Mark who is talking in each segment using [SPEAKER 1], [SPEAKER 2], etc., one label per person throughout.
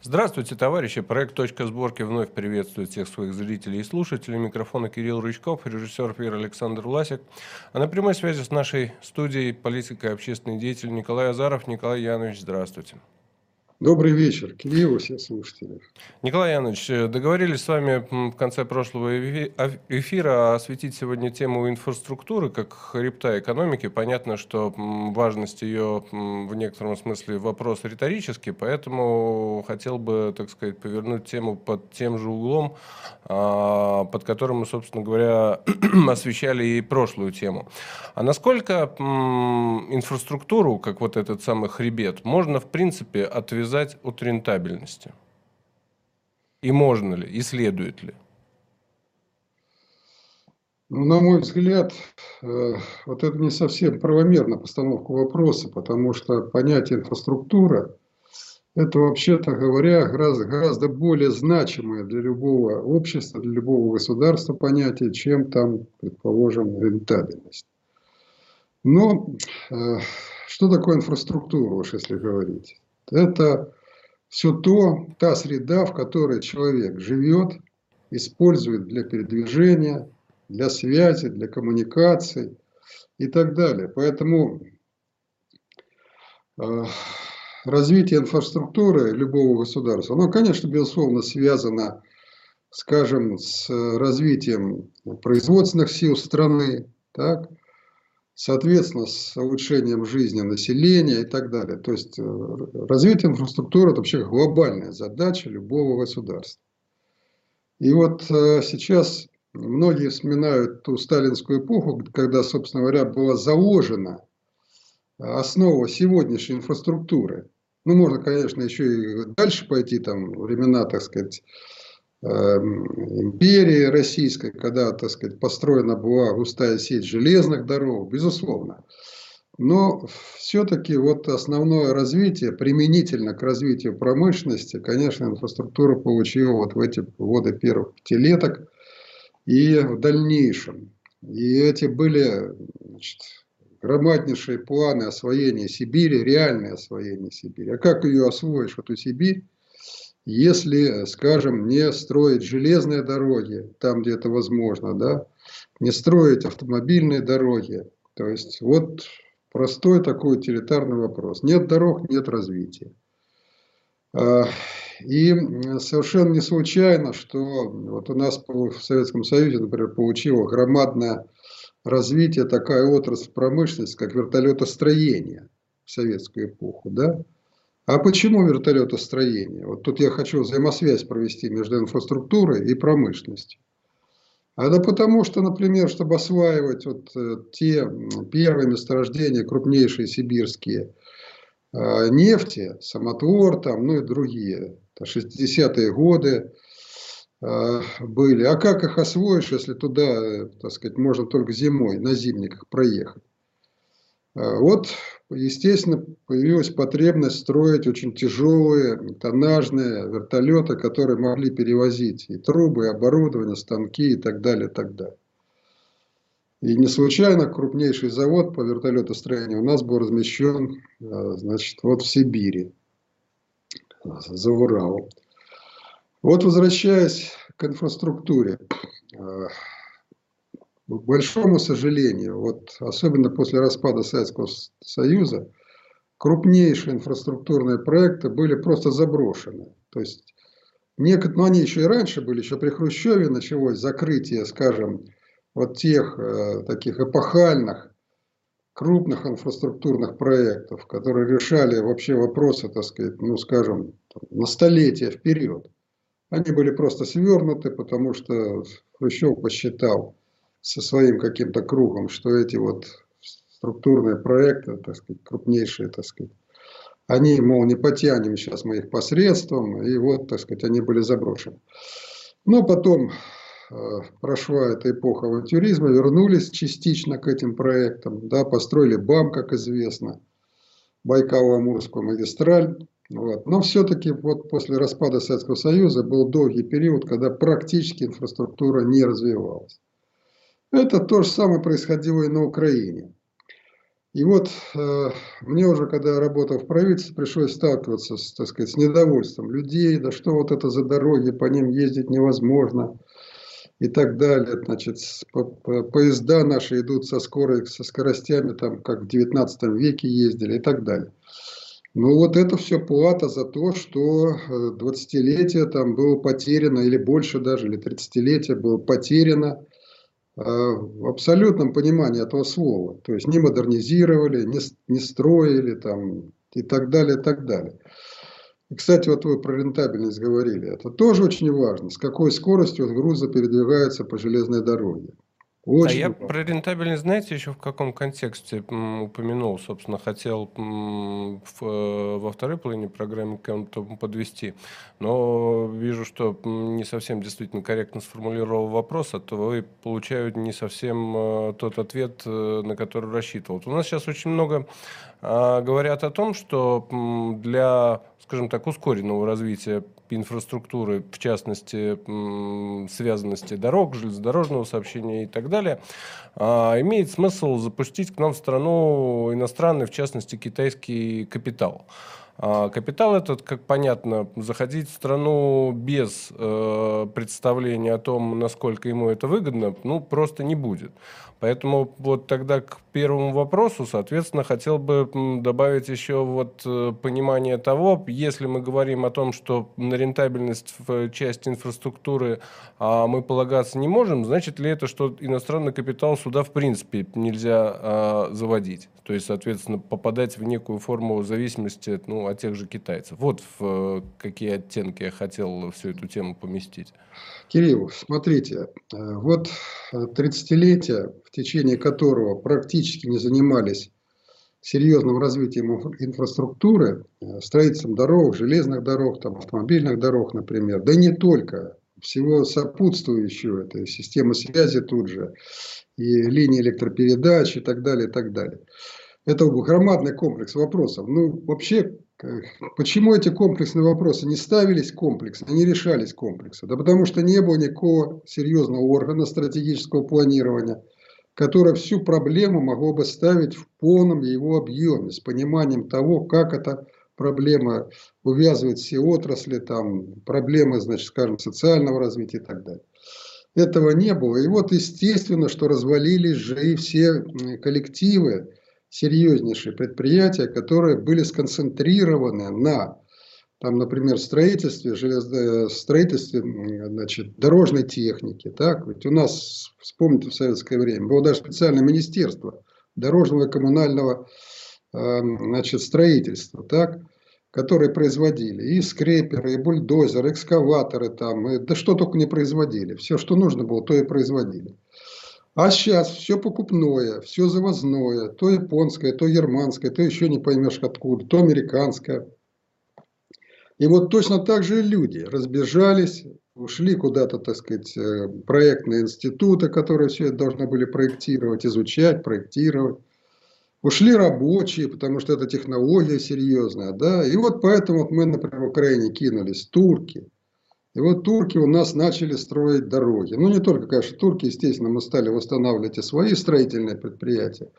[SPEAKER 1] Здравствуйте, товарищи. Проект «Точка сборки» вновь приветствует всех своих зрителей и слушателей. Микрофона Кирилл Рычков, режиссер эфира Александр Власик. А на прямой связи с нашей студией политик и общественный деятель Николай Азаров. Николай Янович, здравствуйте.
[SPEAKER 2] Добрый вечер, и все слушатели.
[SPEAKER 1] Николай Янович, э, договорились с вами в конце прошлого эфира осветить сегодня тему инфраструктуры как хребта экономики. Понятно, что важность ее в некотором смысле вопрос риторический, поэтому хотел бы, так сказать, повернуть тему под тем же углом, а, под которым мы, собственно говоря, освещали и прошлую тему. А насколько инфраструктуру, как вот этот самый хребет, можно, в принципе, отвязать отвязать от рентабельности? И можно ли, и следует ли?
[SPEAKER 2] Ну, на мой взгляд, э, вот это не совсем правомерно постановка вопроса, потому что понятие инфраструктура – это, вообще-то говоря, гораздо, гораздо более значимое для любого общества, для любого государства понятие, чем там, предположим, рентабельность. Но э, что такое инфраструктура, уж если говорить? Это все то, та среда, в которой человек живет, использует для передвижения, для связи, для коммуникации и так далее. Поэтому э, развитие инфраструктуры любого государства, оно, конечно, безусловно, связано, скажем, с развитием производственных сил страны, так, соответственно, с улучшением жизни населения и так далее. То есть, э, развитие инфраструктуры – это вообще глобальная задача любого государства. И вот э, сейчас многие вспоминают ту сталинскую эпоху, когда, собственно говоря, была заложена основа сегодняшней инфраструктуры. Ну, можно, конечно, еще и дальше пойти, там, времена, так сказать, империи российской, когда, так сказать, построена была густая сеть железных дорог, безусловно. Но все-таки вот основное развитие, применительно к развитию промышленности, конечно, инфраструктура получила вот в эти годы первых пятилеток и в дальнейшем. И эти были значит, громаднейшие планы освоения Сибири, реальное освоение Сибири. А как ее освоишь, эту Сибирь, если, скажем, не строить железные дороги, там, где это возможно, да, не строить автомобильные дороги. То есть, вот простой такой утилитарный вопрос. Нет дорог, нет развития. А, и совершенно не случайно, что вот у нас в Советском Союзе, например, получила громадное развитие такая отрасль промышленности, как вертолетостроение в советскую эпоху. Да? А почему вертолетостроение? Вот тут я хочу взаимосвязь провести между инфраструктурой и промышленностью. А да потому что, например, чтобы осваивать вот э, те первые месторождения, крупнейшие сибирские, э, нефти, самотвор там, ну и другие, 60-е годы э, были. А как их освоишь, если туда, так сказать, можно только зимой на зимниках проехать? Вот естественно, появилась потребность строить очень тяжелые тоннажные вертолеты, которые могли перевозить и трубы, и оборудование, станки и так далее, и так далее. И не случайно крупнейший завод по вертолетостроению у нас был размещен э, значит, вот в Сибири, за Уралом. Вот возвращаясь к инфраструктуре, к большому сожалению, вот особенно после распада Советского Союза, крупнейшие инфраструктурные проекты были просто заброшены. То есть, некоторые, ну они еще и раньше были, еще при Хрущеве началось закрытие, скажем, вот тех э, таких эпохальных, крупных инфраструктурных проектов, которые решали вообще вопросы, так сказать, ну скажем, на столетия вперед. Они были просто свернуты, потому что Хрущев посчитал, со своим каким-то кругом, что эти вот структурные проекты, так сказать, крупнейшие, так сказать, они, мол, не потянем сейчас мы их посредством, и вот, так сказать, они были заброшены. Но потом э, прошла эта эпоха авантюризма, вернулись частично к этим проектам, да, построили БАМ, как известно, Байкало-Амурскую магистраль. Вот. Но все-таки вот после распада Советского Союза был долгий период, когда практически инфраструктура не развивалась. Это то же самое происходило и на Украине. И вот э, мне уже, когда я работал в правительстве, пришлось сталкиваться с, так сказать, с недовольством людей, да что вот это за дороги, по ним ездить невозможно и так далее. Значит, по, по, поезда наши идут со, скорой, со скоростями, там, как в 19 веке ездили и так далее. Ну вот это все плата за то, что 20-летие э, там было потеряно, или больше даже, или 30-летие было потеряно в абсолютном понимании этого слова. То есть не модернизировали, не, не строили там, и так далее, и так далее. И, кстати, вот вы про рентабельность говорили. Это тоже очень важно. С какой скоростью грузы передвигаются по железной дороге.
[SPEAKER 1] Очень а я про рентабельность, знаете, еще в каком контексте упомянул, собственно, хотел э, во второй половине программы к подвести, но вижу, что не совсем действительно корректно сформулировал вопрос, а то вы получаете не совсем э, тот ответ, э, на который рассчитывал. У нас сейчас очень много а, говорят о том, что для, скажем так, ускоренного развития инфраструктуры, в частности, связанности дорог, железнодорожного сообщения и так далее, а, имеет смысл запустить к нам в страну иностранный, в частности, китайский капитал. А, капитал этот, как понятно, заходить в страну без э, представления о том, насколько ему это выгодно, ну, просто не будет. Поэтому вот тогда к первому вопросу, соответственно, хотел бы добавить еще вот э, понимание того, если мы говорим о том, что на рентабельность в части инфраструктуры а, мы полагаться не можем, значит ли это, что иностранный капитал сюда в принципе нельзя а, заводить? То есть, соответственно, попадать в некую форму зависимости ну, от тех же китайцев. Вот в э, какие оттенки я хотел всю эту тему поместить.
[SPEAKER 2] Кирилл, смотрите, э, вот 30-летие, в течение которого практически не занимались серьезным развитием инфраструктуры, э, строительством дорог, железных дорог, там, автомобильных дорог, например, да не только, всего сопутствующего, это система связи тут же, и линии электропередач и так далее, и так далее. Это громадный комплекс вопросов. Ну, вообще, Почему эти комплексные вопросы не ставились комплексно, не решались комплексно? Да потому что не было никакого серьезного органа стратегического планирования, который всю проблему могло бы ставить в полном его объеме, с пониманием того, как эта проблема увязывает все отрасли, там, проблемы, значит, скажем, социального развития и так далее. Этого не было. И вот естественно, что развалились же и все коллективы, серьезнейшие предприятия, которые были сконцентрированы на, там, например, строительстве, железно, строительстве значит, дорожной техники. Так? Ведь у нас, вспомните, в советское время было даже специальное министерство дорожного и коммунального э, значит, строительства, так? которые производили и скреперы, и бульдозеры, экскаваторы, там, и, да что только не производили. Все, что нужно было, то и производили. А сейчас все покупное, все завозное, то японское, то германское, то еще не поймешь откуда, то американское. И вот точно так же люди разбежались, ушли куда-то, так сказать, э, проектные институты, которые все это должны были проектировать, изучать, проектировать. Ушли рабочие, потому что это технология серьезная. Да? И вот поэтому вот мы, например, в Украине кинулись, турки – и вот турки у нас начали строить дороги. Ну, не только, конечно, турки, естественно, мы стали восстанавливать и свои строительные предприятия.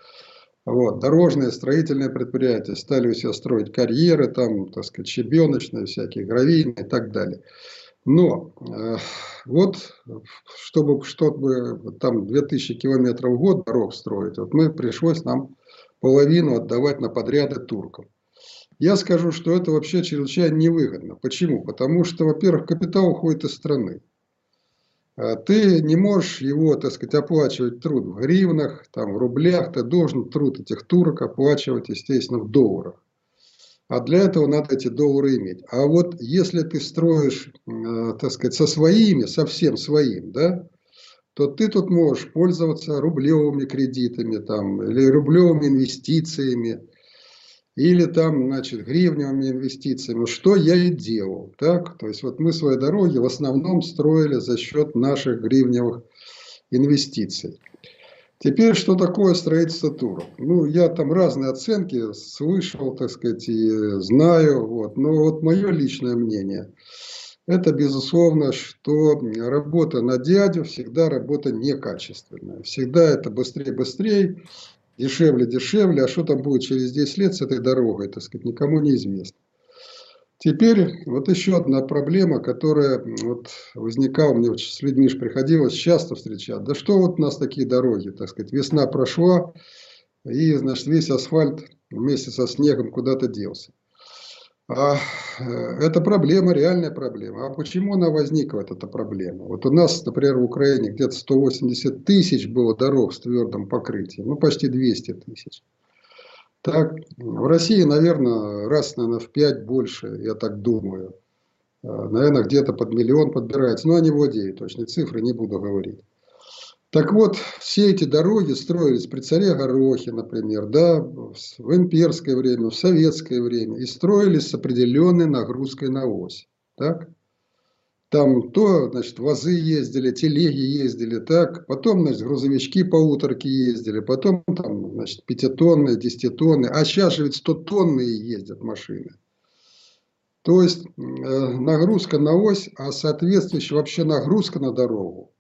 [SPEAKER 2] Вот, дорожные, строительные предприятия стали у себя строить карьеры, там, так сказать, щебеночные, всякие гравийные и так далее. Но э, вот, чтобы, чтобы там 2000 километров в год дорог строить, вот мы пришлось нам половину отдавать на подряды туркам. Я скажу, что это вообще чрезвычайно невыгодно. Почему? Потому что, во-первых, капитал уходит из страны. А ты не можешь его, так сказать, оплачивать труд в гривнах, там, в рублях. Ты должен труд этих турок оплачивать, естественно, в долларах. А для этого надо эти доллары иметь. А вот если ты строишь, э, так сказать, со своими, совсем своим, да, то ты тут можешь пользоваться рублевыми кредитами там, или рублевыми инвестициями или там, значит, гривневыми инвестициями, что я и делал. Так? То есть, вот мы свои дороги в основном строили за счет наших гривневых инвестиций. Теперь, что такое строительство туров? Ну, я там разные оценки слышал, так сказать, и знаю. Вот. Но вот мое личное мнение, это безусловно, что работа на дядю всегда работа некачественная. Всегда это быстрее-быстрее. Дешевле, дешевле, а что там будет через 10 лет с этой дорогой, так сказать, никому не известно. Теперь вот еще одна проблема, которая вот возникала, мне с людьми же приходилось часто встречать. Да что вот у нас такие дороги, так сказать, весна прошла, и, значит, весь асфальт вместе со снегом куда-то делся. А, э, это проблема, реальная проблема. А почему она возникла, эта проблема? Вот у нас, например, в Украине где-то 180 тысяч было дорог с твердым покрытием, ну почти 200 тысяч. Так, в России, наверное, раз, наверное, в пять больше, я так думаю. А, наверное, где-то под миллион подбирается. Но они владеют точные цифры, не буду говорить. Так вот, все эти дороги строились при царе Горохе, например, да, в имперское время, в советское время, и строились с определенной нагрузкой на ось. Так? Там то, значит, вазы ездили, телеги ездили, так, потом, значит, грузовички полуторки ездили, потом там, значит, пятитонные, десятитонные, а сейчас же ведь стотонные ездят машины. То есть э, нагрузка на ось, а соответствующая вообще нагрузка на дорогу.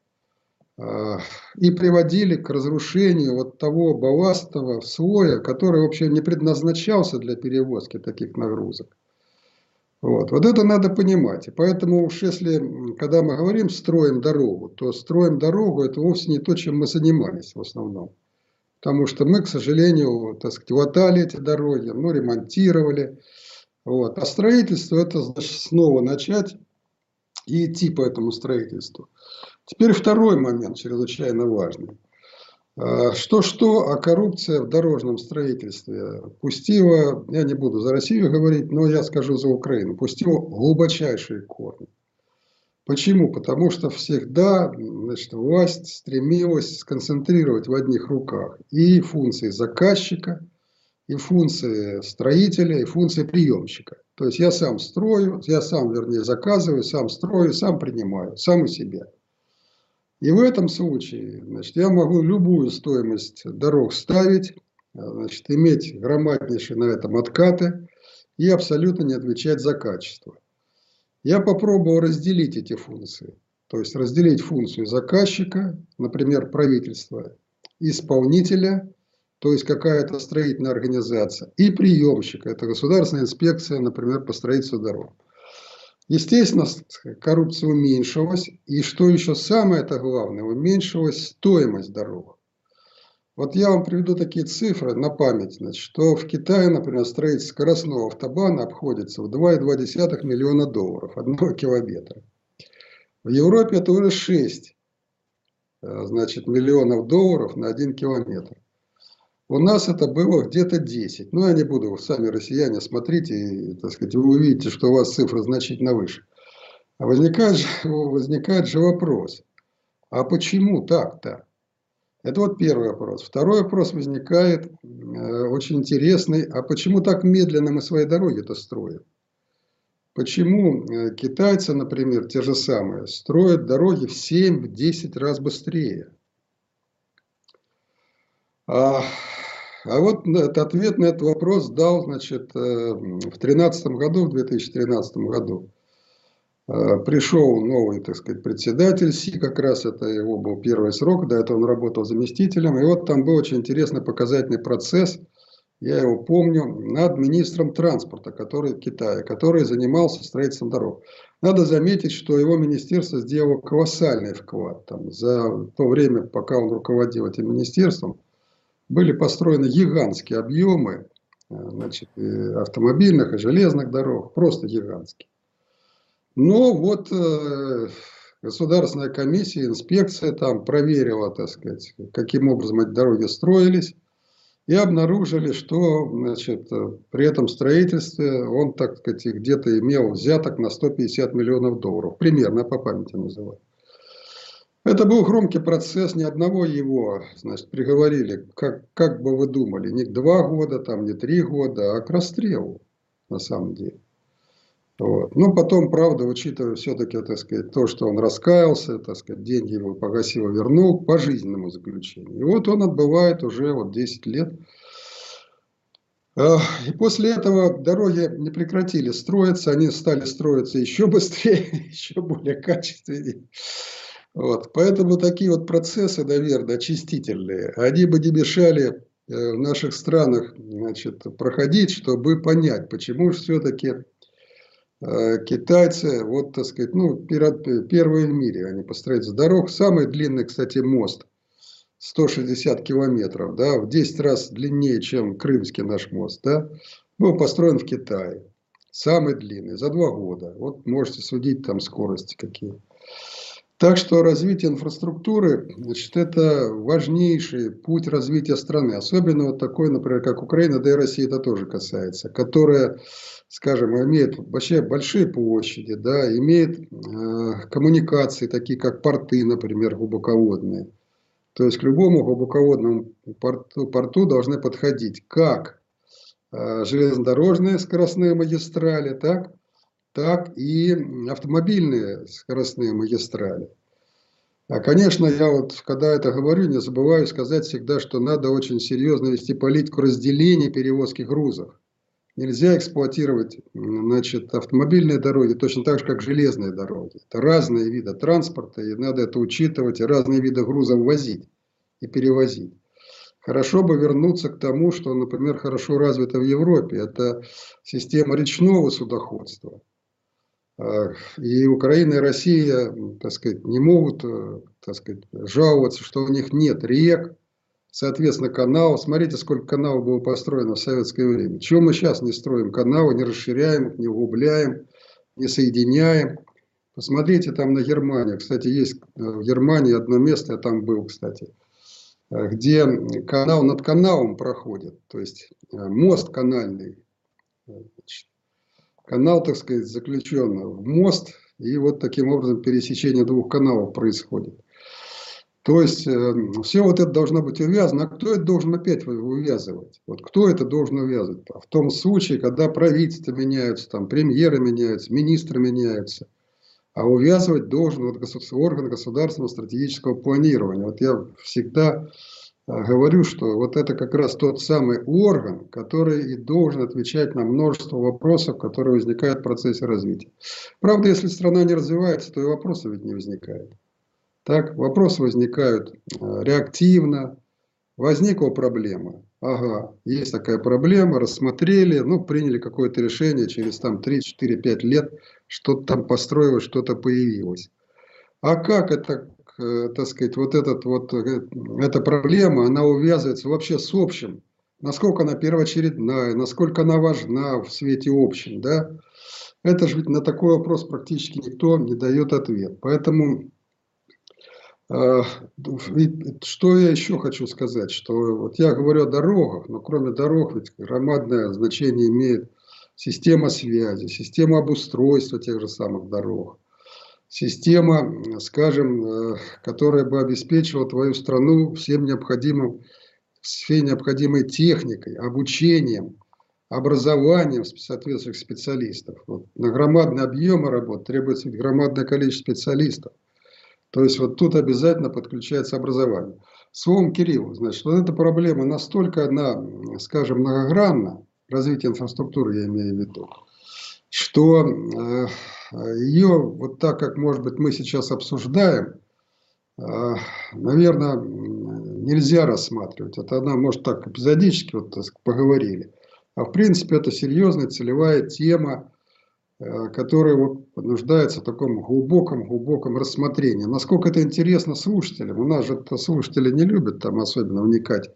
[SPEAKER 2] Э, и приводили к разрушению вот того балластового слоя, который вообще не предназначался для перевозки таких нагрузок. Вот. вот это надо понимать. И поэтому уж если, когда мы говорим «строим дорогу», то строим дорогу – это вовсе не то, чем мы занимались в основном. Потому что мы, к сожалению, так сказать, латали эти дороги, ну, ремонтировали. Вот. А строительство – это значит снова начать и идти по этому строительству. Теперь второй момент, чрезвычайно важный. Что-что, а коррупция в дорожном строительстве пустила, я не буду за Россию говорить, но я скажу за Украину, пустила глубочайшие корни. Почему? Потому что всегда значит, власть стремилась сконцентрировать в одних руках и функции заказчика, и функции строителя, и функции приемщика. То есть я сам строю, я сам, вернее, заказываю, сам строю, сам принимаю, сам у себя. И в этом случае значит, я могу любую стоимость дорог ставить, значит, иметь громаднейшие на этом откаты и абсолютно не отвечать за качество. Я попробовал разделить эти функции. То есть разделить функцию заказчика, например, правительства, исполнителя, то есть какая-то строительная организация, и приемщика, это государственная инспекция, например, по строительству дорог. Естественно, коррупция уменьшилась. И что еще самое это главное, уменьшилась стоимость дорог. Вот я вам приведу такие цифры на память. Значит, что в Китае, например, строительство скоростного автобана обходится в 2,2 миллиона долларов одного километра. В Европе это уже 6 э, значит, миллионов долларов на один километр. У нас это было где-то 10. Ну, я не буду, сами россияне, смотрите, так сказать, вы увидите, что у вас цифра значительно выше. А возникает же, возникает же вопрос, а почему так-то? Это вот первый вопрос. Второй вопрос возникает, э, очень интересный, а почему так медленно мы свои дороги-то строим? Почему э, китайцы, например, те же самые, строят дороги в 7-10 раз быстрее? А а вот этот ответ на этот вопрос дал значит, э, в 2013 году, в 2013 году. Э, пришел новый, так сказать, председатель СИ, как раз это его был первый срок, до этого он работал заместителем. И вот там был очень интересный показательный процесс, я его помню, над министром транспорта, который в Китае, который занимался строительством дорог. Надо заметить, что его министерство сделало колоссальный вклад. Там, за то время, пока он руководил этим министерством, были построены гигантские объемы э, значит, и автомобильных и железных дорог, просто гигантские. Но вот э, государственная комиссия, инспекция там проверила, так сказать, каким образом эти дороги строились. И обнаружили, что значит, при этом строительстве он, так сказать, где-то имел взяток на 150 миллионов долларов. Примерно по памяти называю. Это был громкий процесс, ни одного его, значит, приговорили, как, как бы вы думали, не два года, там, не три года, а к расстрелу, на самом деле. Вот. Но потом, правда, учитывая все-таки, так то, что он раскаялся, так сказать, деньги его погасил, вернул по жизненному заключению. И вот он отбывает уже вот 10 лет. И после этого дороги не прекратили строиться, они стали строиться еще быстрее, еще более качественнее. Вот. Поэтому такие вот процессы, наверное, очистительные, они бы не мешали в наших странах значит, проходить, чтобы понять, почему же все-таки китайцы, вот, так сказать, ну, первые в мире, они построят дорог. Самый длинный, кстати, мост, 160 километров, да, в 10 раз длиннее, чем Крымский наш мост, да, был построен в Китае. Самый длинный, за два года. Вот можете судить там скорости какие. Так что развитие инфраструктуры, значит, это важнейший путь развития страны. Особенно вот такой, например, как Украина, да и Россия это тоже касается, которая, скажем, имеет вообще большие площади, да, имеет э, коммуникации, такие как порты, например, глубоководные. То есть к любому глубоководному порту, порту должны подходить как э, железнодорожные скоростные магистрали, так, так и автомобильные скоростные магистрали. А, конечно, я вот, когда это говорю, не забываю сказать всегда, что надо очень серьезно вести политику разделения перевозки грузов. Нельзя эксплуатировать значит, автомобильные дороги точно так же, как железные дороги. Это разные виды транспорта, и надо это учитывать, и разные виды грузов возить и перевозить. Хорошо бы вернуться к тому, что, например, хорошо развито в Европе. Это система речного судоходства. А, и Украина, и Россия, так сказать, не могут, э, так сказать, жаловаться, что у них нет рек, соответственно, каналов. Смотрите, сколько каналов было построено в советское время. Чего мы сейчас не строим каналы, не расширяем не углубляем, не соединяем. Посмотрите там на Германию. Кстати, есть э, в Германии одно место, я там был, кстати, э, где канал над каналом проходит. То есть мост канальный. Значит, канал, так сказать, заключен в мост, и вот таким образом пересечение двух каналов происходит. То есть, э, все вот это должно быть увязано. А кто это должен опять увязывать? Вот кто это должен увязывать? В том случае, когда правительства меняются, там, премьеры меняются, министры меняются. А увязывать должен вот, орган государственного стратегического планирования. Вот я всегда а, говорю, что вот это как раз тот самый орган, который и должен отвечать на множество вопросов, которые возникают в процессе развития. Правда, если страна не развивается, то и вопросы ведь не возникают. Так, вопросы возникают а, реактивно. Возникла проблема. Ага, есть такая проблема, рассмотрели, ну, приняли какое-то решение, через там 3, 4, 5 лет что-то там построилось, что-то появилось. А как это так сказать, вот, этот, вот э, эта проблема, она увязывается вообще с общим. Насколько она первоочередная, насколько она важна в свете общем, да? Это же ведь на такой вопрос практически никто не дает ответ. Поэтому, э, что я еще хочу сказать, что вот я говорю о дорогах, но кроме дорог ведь громадное значение имеет система связи, система обустройства тех же самых дорог система, скажем, э, которая бы обеспечивала твою страну всем необходимым, всей необходимой техникой, обучением, образованием соответствующих специалистов. Вот. На громадные объемы работ требуется громадное количество специалистов. То есть вот тут обязательно подключается образование. Словом, Кирилл, значит, вот эта проблема настолько, она, скажем, многогранна, развитие инфраструктуры я имею в виду, что э, ее, вот так как, может быть, мы сейчас обсуждаем, э, наверное, нельзя рассматривать. Это она, может, так эпизодически вот, поговорили. А в принципе, это серьезная целевая тема, э, которая вот нуждается в таком глубоком-глубоком рассмотрении. Насколько это интересно слушателям. У нас же слушатели не любят там особенно вникать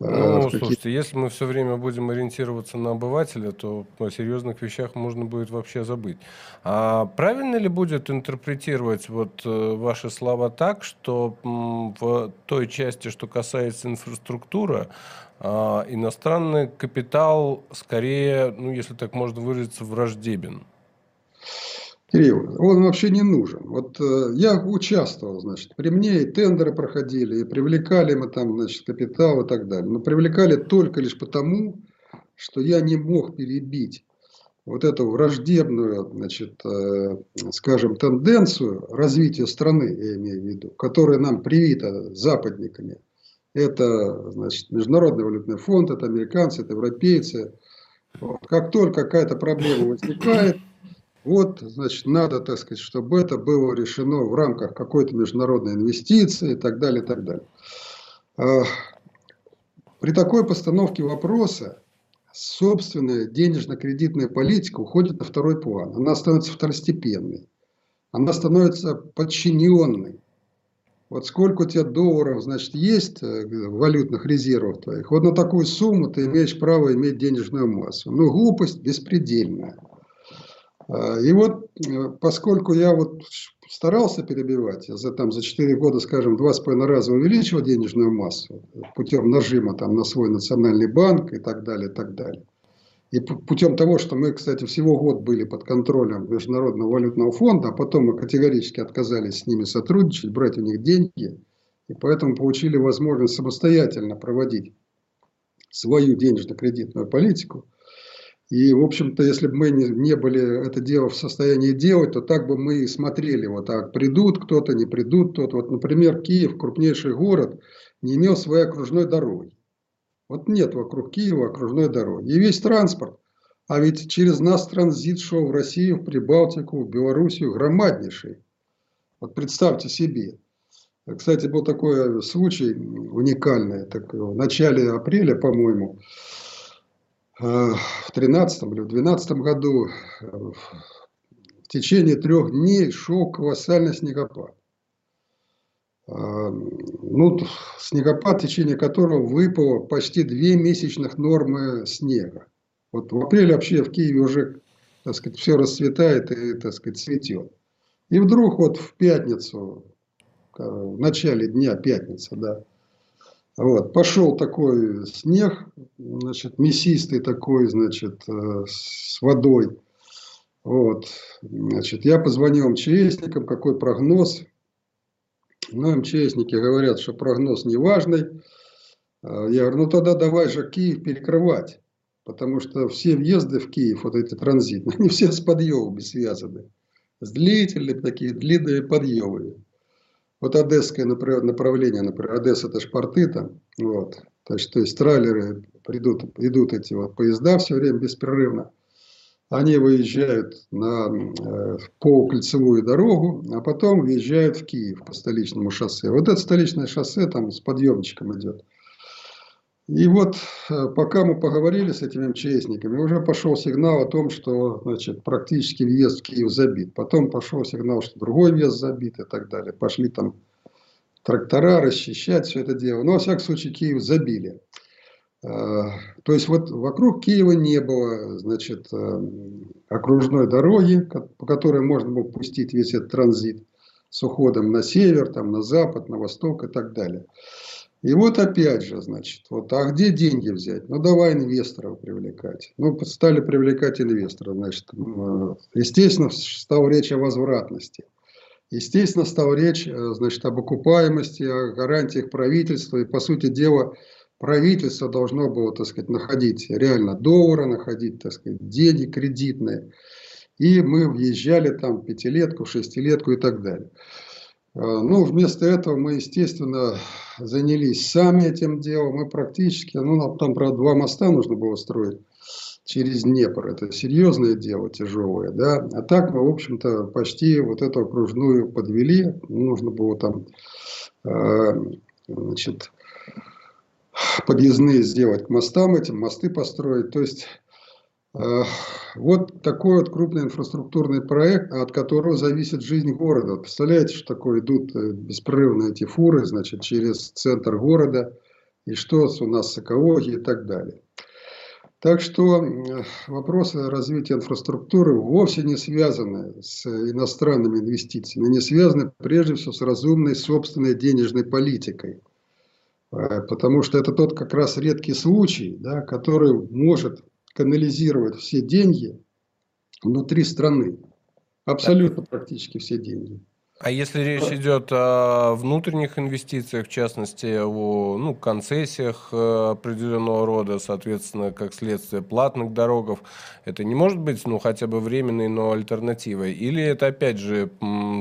[SPEAKER 1] ну, какие... слушайте, если мы все время будем ориентироваться на обывателя, то о серьезных вещах можно будет вообще забыть. А правильно ли будет интерпретировать вот э, ваши слова так, что в той части, что касается инфраструктуры, а, иностранный капитал скорее, ну, если так можно выразиться, враждебен?
[SPEAKER 2] Кирилл, он вообще не нужен. Вот э, я участвовал, значит, при мне и тендеры проходили, и привлекали мы там, значит, капитал и так далее. Но привлекали только лишь потому, что я не мог перебить вот эту враждебную, значит, э, скажем, тенденцию развития страны, я имею в виду, которая нам привита западниками. Это, значит, Международный валютный фонд, это американцы, это европейцы. Вот. Как только какая-то проблема возникает, вот, значит, надо, так сказать, чтобы это было решено в рамках какой-то международной инвестиции и так далее, и так далее. А, При такой постановке вопроса собственная денежно-кредитная политика уходит на второй план. Она становится второстепенной. Она становится подчиненной. Вот сколько у тебя долларов, значит, есть э, валютных резервов твоих, вот на такую сумму ты имеешь право иметь денежную массу. Ну, глупость беспредельная. А, и вот, э, поскольку я вот старался перебивать, я за, там, за 4 года, скажем, два с половиной раза увеличил денежную массу путем нажима там, на свой национальный банк и так далее, и так далее. И путем того, что мы, кстати, всего год были под контролем Международного валютного фонда, а потом мы категорически отказались с ними сотрудничать, брать у них деньги, и поэтому получили возможность самостоятельно проводить свою денежно-кредитную политику, и, в общем-то, если бы мы не, не были это дело в состоянии делать, то так бы мы и смотрели. Вот так придут кто-то, не придут кто-то. Вот, например, Киев, крупнейший город, не имел своей окружной дороги. Вот нет вокруг Киева окружной дороги. И весь транспорт. А ведь через нас транзит шел в Россию, в Прибалтику, в Белоруссию громаднейший. Вот представьте себе. Кстати, был такой случай уникальный. Так, в начале апреля, по-моему, в 13 или в 12 году в течение трех дней шел колоссальный снегопад. Э, ну, снегопад, в течение которого выпало почти две месячных нормы снега. Вот в апреле вообще в Киеве уже, так сказать, все расцветает и, так сказать, цветет. И вдруг вот в пятницу, в начале дня пятница, да, вот, пошел такой снег, значит, мясистый такой, значит, э, с водой. Вот, значит, я позвонил МЧСникам, какой прогноз. Ну, МЧСники говорят, что прогноз неважный. А я говорю, ну тогда давай же Киев перекрывать. Потому что все въезды в Киев, вот эти транзитные, они все с подъемами связаны. С длительными такими длинными подъемами. Вот одесское направление, например, Одесса это шпорты там, вот. То есть, то есть трайлеры придут, идут эти вот поезда все время беспрерывно. Они выезжают на э, полукольцевую дорогу, а потом въезжают в Киев по столичному шоссе. Вот это столичное шоссе там с подъемничком идет. И вот э, пока мы поговорили с этими МЧСниками, уже пошел сигнал о том, что значит, практически въезд в Киев забит. Потом пошел сигнал, что другой въезд забит и так далее. Пошли там трактора расчищать все это дело. Но, во всяком случае, Киев забили. Э, то есть, вот вокруг Киева не было значит, э, окружной дороги, по которой можно было пустить весь этот транзит с уходом на север, там, на запад, на восток и так далее. И вот опять же, значит, вот, а где деньги взять? Ну, давай инвесторов привлекать. Ну, стали привлекать инвесторов, значит, естественно, стала речь о возвратности. Естественно, стала речь, э, значит, об окупаемости, о гарантиях правительства. И, по сути дела, правительство должно было, так сказать, находить реально доллары, находить, так сказать, деньги кредитные. И мы въезжали там пятилетку, шестилетку и так далее. Э, ну, вместо этого мы, естественно, занялись сами этим делом. Мы практически, ну, там, правда, два моста нужно было строить через Днепр. Это серьезное дело, тяжелое, да. А так мы, в общем-то, почти вот эту окружную подвели. Нужно было там, э, значит, подъездные сделать к мостам этим, мосты построить. То есть, вот такой вот крупный инфраструктурный проект, от которого зависит жизнь города. Представляете, что такое идут э, беспрерывно эти фуры, значит, через центр города, и что у нас с экологией и так далее. Так что вопросы развития инфраструктуры вовсе не связаны с иностранными инвестициями, не связаны прежде всего с разумной собственной денежной политикой. Э, потому что это тот как раз редкий случай, да, который может канализировать все деньги внутри страны. Абсолютно практически все деньги.
[SPEAKER 1] А если речь идет о внутренних инвестициях, в частности, о ну, концессиях э, определенного рода, соответственно, как следствие платных дорогов, это не может быть ну, хотя бы временной, но альтернативой? Или это, опять же,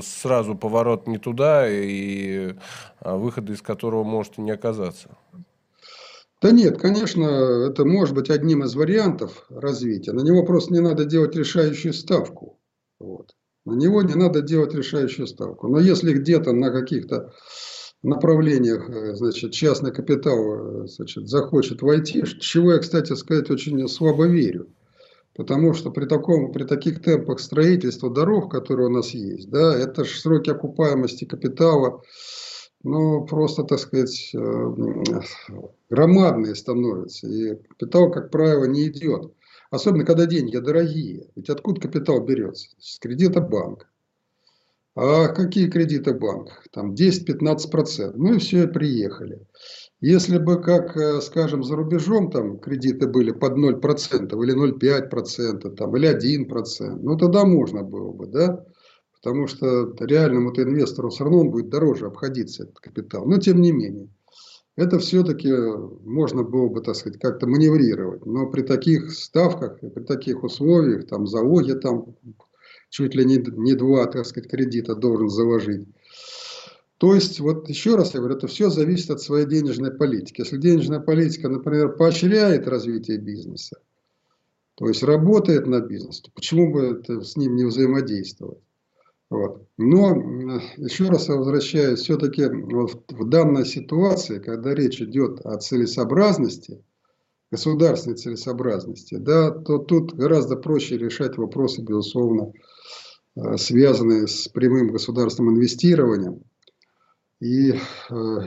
[SPEAKER 1] сразу поворот не туда, и а, выхода из которого может и не оказаться?
[SPEAKER 2] Да нет, конечно, это может быть одним из вариантов развития. На него просто не надо делать решающую ставку. Вот. На него не надо делать решающую ставку. Но если где-то на каких-то направлениях, э, значит, частный капитал, э, значит, захочет войти, чего я, кстати сказать, очень слабо верю. Потому что при, таком, при таких темпах строительства дорог, которые у нас есть, да, это же сроки окупаемости капитала, ну, просто, так сказать, э, громадные становятся. И капитал, как правило, не идет. Особенно, когда деньги дорогие. Ведь откуда капитал берется? С кредита банка. А какие кредиты банк? Там 10-15%. Ну и все, приехали. Если бы, как, э, скажем, за рубежом там кредиты были под 0% или 0,5%, там, или 1%, ну тогда можно было бы, да? Потому что реальному-то инвестору все равно он будет дороже обходиться этот капитал. Но тем не менее, это все-таки можно было бы, так сказать, как-то маневрировать. Но при таких ставках, при таких условиях, там залоги там чуть ли не, не два, так сказать, кредита должен заложить. То есть, вот еще раз я говорю, это все зависит от своей денежной политики. Если денежная политика, например, поощряет развитие бизнеса, то есть работает на бизнес, то почему бы это с ним не взаимодействовать? Вот. Но еще раз возвращаюсь, все-таки вот в данной ситуации, когда речь идет о целесообразности, государственной целесообразности, да, то тут гораздо проще решать вопросы, безусловно, э, связанные с прямым государственным инвестированием. И э,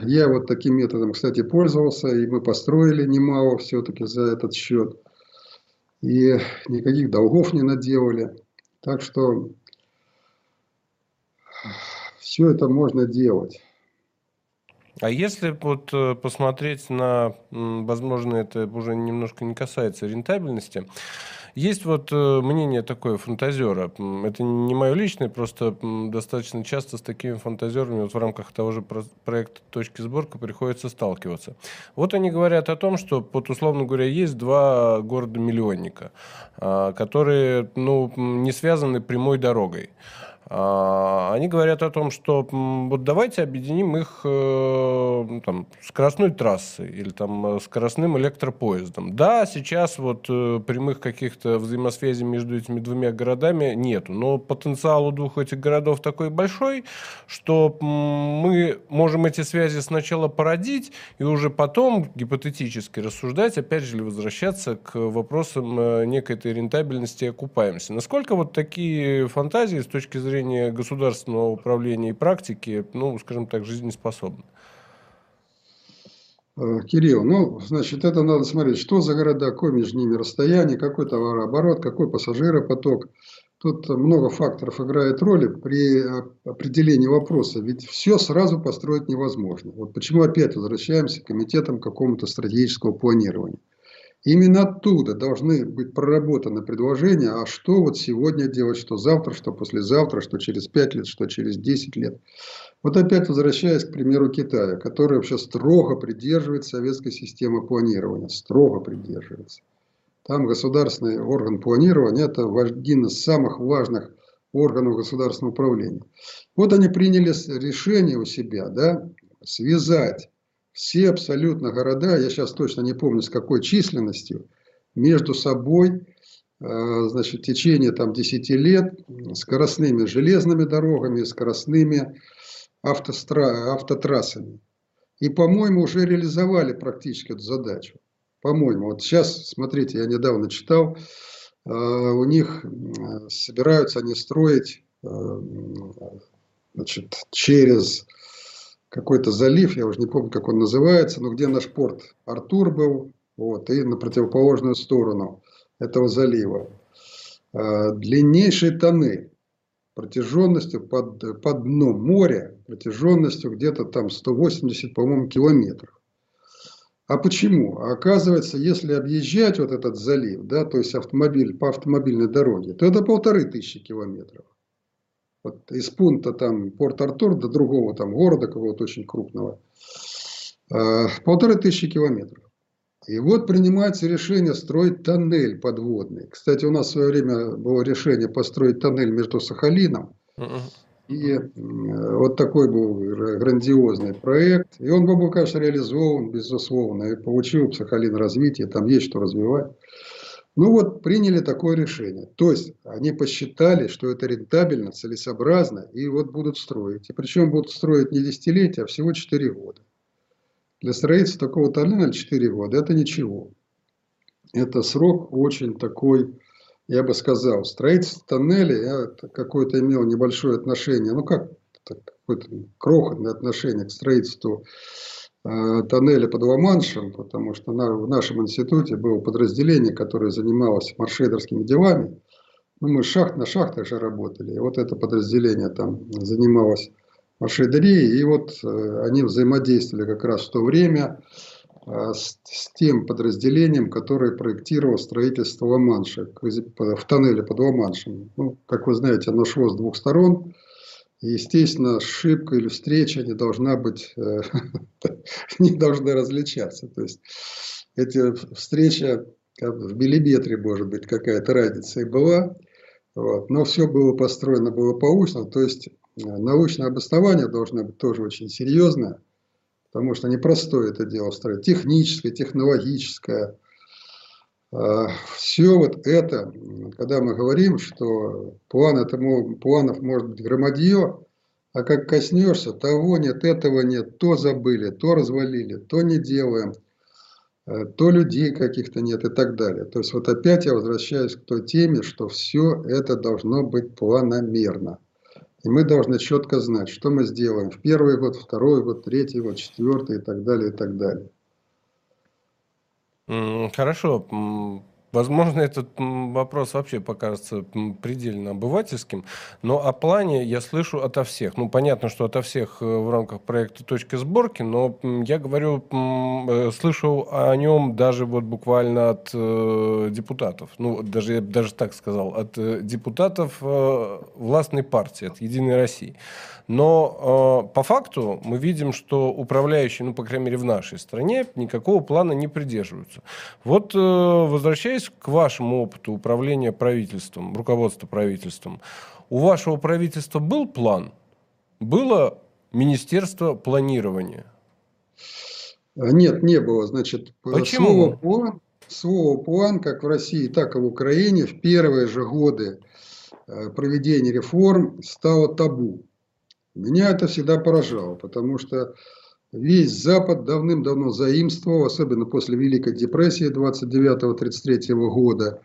[SPEAKER 2] я вот таким методом, кстати, пользовался, и мы построили немало все-таки за этот счет. И никаких долгов не наделали. Так что все это можно делать.
[SPEAKER 1] А если вот э, посмотреть на, возможно, это уже немножко не касается рентабельности, есть вот э, мнение такое фантазера. Это не мое личное, просто достаточно часто с такими фантазерами вот в рамках того же проекта «Точки сборка» приходится сталкиваться. Вот они говорят о том, что, вот, условно говоря, есть два города-миллионника, а, которые ну, не связаны прямой дорогой. А, они говорят о том, что вот давайте объединим их э, там, скоростной трассой или там, э, скоростным электропоездом. Да, сейчас вот э, прямых каких-то взаимосвязей между этими двумя городами нету, но потенциал у двух этих городов такой большой, что мы можем эти связи сначала породить и уже потом гипотетически рассуждать, опять же, возвращаться к вопросам некой этой рентабельности и окупаемости. Насколько вот такие фантазии с точки зрения зрения государственного управления и практики, ну, скажем так, жизнеспособны?
[SPEAKER 2] Э, Кирилл, ну, значит, это надо смотреть, что за города, какое между ними расстояние, какой товарооборот, какой пассажиропоток. Тут много факторов играет роли при определении вопроса, ведь все сразу построить невозможно. Вот почему опять возвращаемся к комитетам какому-то стратегического планирования. Именно оттуда должны быть проработаны предложения, а что вот сегодня делать, что завтра, что послезавтра, что через 5 лет, что через 10 лет. Вот опять возвращаясь к примеру Китая, который вообще строго придерживается советской системы планирования, строго придерживается. Там государственный орган планирования – это один из самых важных органов государственного управления. Вот они приняли решение у себя да, связать все абсолютно города, я сейчас точно не помню с какой численностью, между собой, э, значит, в течение там 10 лет скоростными железными дорогами, скоростными автостра... автотрассами. И, по-моему, уже реализовали практически эту задачу. По-моему, вот сейчас, смотрите, я недавно читал, э, у них собираются они строить э, значит, через какой-то залив, я уже не помню, как он называется, но где наш порт Артур был, вот, и на противоположную сторону этого залива. А, длиннейший тоннель протяженностью под, под дном моря, протяженностью где-то там 180, по-моему, километров. А почему? А оказывается, если объезжать вот этот залив, да, то есть автомобиль по автомобильной дороге, то это полторы тысячи километров. Вот из пункта там Порт-Артур до другого там города какого-то очень крупного. А, полторы тысячи километров. И вот принимается решение строить тоннель подводный. Кстати, у нас в свое время было решение построить тоннель между Сахалином. И вот такой был грандиозный проект. И он был, конечно, реализован, безусловно. И получил Сахалин развитие. Там есть что развивать. Ну вот, приняли такое решение. То есть, они посчитали, что это рентабельно, целесообразно, и вот будут строить. И причем будут строить не десятилетия, а всего 4 года. Для строительства такого тоннеля 4 года – это ничего. Это срок очень такой, я бы сказал, строительство тоннеля какое-то имело небольшое отношение, ну как, какое-то крохотное отношение к строительству тоннеля под Ла-Маншем, потому что на, в нашем институте было подразделение, которое занималось маршрейдерскими делами. Ну, мы шахт на шахтах же работали. И вот это подразделение там занималось маршрейдерией. И вот э, они взаимодействовали как раз в то время э, с, с тем подразделением, которое проектировало строительство Ла-Манша в тоннеле под Ла-Маншем. Ну, как вы знаете, оно шло с двух сторон. И, естественно, ошибка или встреча не должна быть, э, не должна различаться. То есть, эти встреча в миллиметре, может быть, какая-то разница и была. Вот. Но все было построено было научно. То есть, э, научное обоснование должно быть тоже очень серьезное. Потому что непростое это дело строить. Техническое, технологическое. Все вот это, когда мы говорим, что план это, планов может быть громадье, а как коснешься, того нет, этого нет, то забыли, то развалили, то не делаем, э, то людей каких-то нет и так далее. То есть вот опять я возвращаюсь к той теме, что все это должно быть планомерно. И мы должны четко знать, что мы сделаем в первый год, второй год, третий год, четвертый и так далее, и так далее.
[SPEAKER 1] Хорошо. Возможно, этот вопрос вообще покажется предельно обывательским, но о плане я слышу ото всех. Ну, понятно, что ото всех э, в рамках проекта «Точки сборки», но я говорю, э, слышу о нем даже вот буквально от э, депутатов. Ну, даже я даже так сказал, от депутатов властной партии, от «Единой России». Но по факту мы видим, что управляющие, ну, по крайней мере, в нашей стране, никакого плана не придерживаются. Вот, э, возвращаясь к вашему опыту управления правительством, руководства правительством, у вашего правительства был план? Было Министерство планирования?
[SPEAKER 2] Нет, не было. Значит, Почему? слово план, слово план, как в России, так и в Украине, в первые же годы э, проведения реформ стало табу. Меня это всегда поражало, потому что весь Запад давным-давно заимствовал, особенно после Великой депрессии 29-33 года.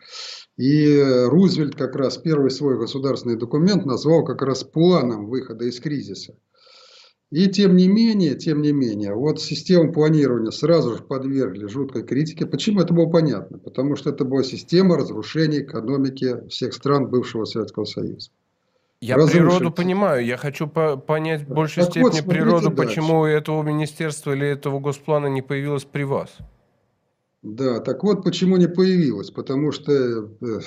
[SPEAKER 2] И Рузвельт как раз первый свой государственный документ назвал как раз планом выхода из кризиса. И тем не менее, тем не менее, вот систему планирования сразу же подвергли жуткой критике. Почему это было понятно? Потому что это была система разрушения экономики всех стран бывшего Советского Союза.
[SPEAKER 1] Я разрушить. природу понимаю, я хочу по понять в большей так степени вот, природу, дальше. почему этого министерства или этого госплана не появилось при вас.
[SPEAKER 2] Да, так вот почему не появилось, потому что э,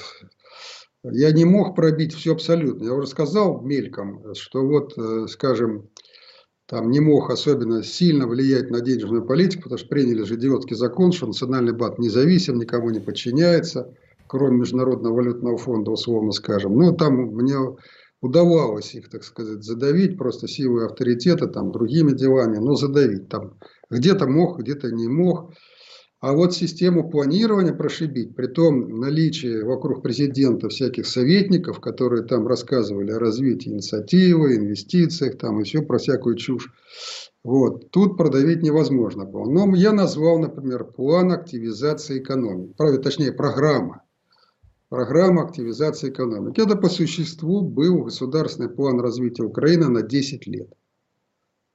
[SPEAKER 2] я не мог пробить все абсолютно. Я уже сказал мельком, что вот, э, скажем, там не мог особенно сильно влиять на денежную политику, потому что приняли же идиотский закон, что Национальный банк независим, никому не подчиняется, кроме Международного валютного фонда, условно скажем. Ну, там мне удавалось их, так сказать, задавить просто силой авторитета, там, другими делами, но задавить. Там где-то мог, где-то не мог. А вот систему планирования прошибить, при том наличии вокруг президента всяких советников, которые там рассказывали о развитии инициативы, инвестициях там, и все про всякую чушь. Вот. Тут продавить невозможно было. Но я назвал, например, план активизации экономики. Правда, точнее, программа программа активизации экономики. Это по существу был государственный план развития Украины на 10 лет.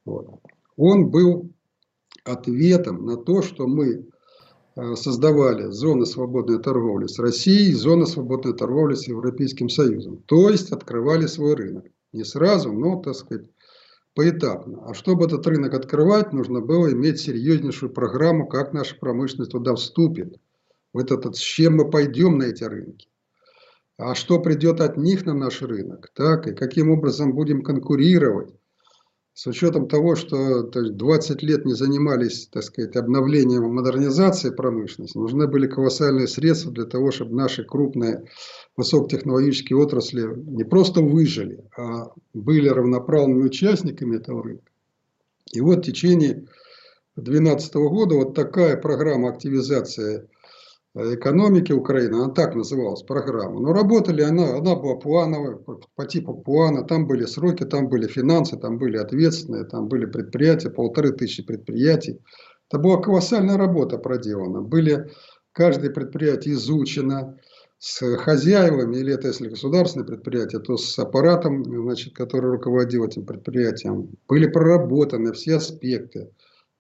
[SPEAKER 2] Вот. Он был ответом на то, что мы э, создавали зоны свободной торговли с Россией, зоны свободной торговли с Европейским Союзом. То есть открывали свой рынок. Не сразу, но, так сказать, поэтапно. А чтобы этот рынок открывать, нужно было иметь серьезнейшую программу, как наша промышленность туда вступит. Вот этот, с чем мы пойдем на эти рынки а что придет от них на наш рынок, так, и каким образом будем конкурировать. С учетом того, что то есть 20 лет не занимались, так сказать, обновлением и модернизацией промышленности, нужны были колоссальные средства для того, чтобы наши крупные высокотехнологические отрасли не просто выжили, а были равноправными участниками этого рынка. И вот в течение 2012 года вот такая программа активизации экономики Украины, она так называлась, программа. Но работали она, она была плановая, по типу плана, там были сроки, там были финансы, там были ответственные, там были предприятия, полторы тысячи предприятий. Это была колоссальная работа проделана. Были, каждое предприятие изучено, с хозяевами, или это если государственное предприятие, то с аппаратом, значит, который руководил этим предприятием, были проработаны все аспекты,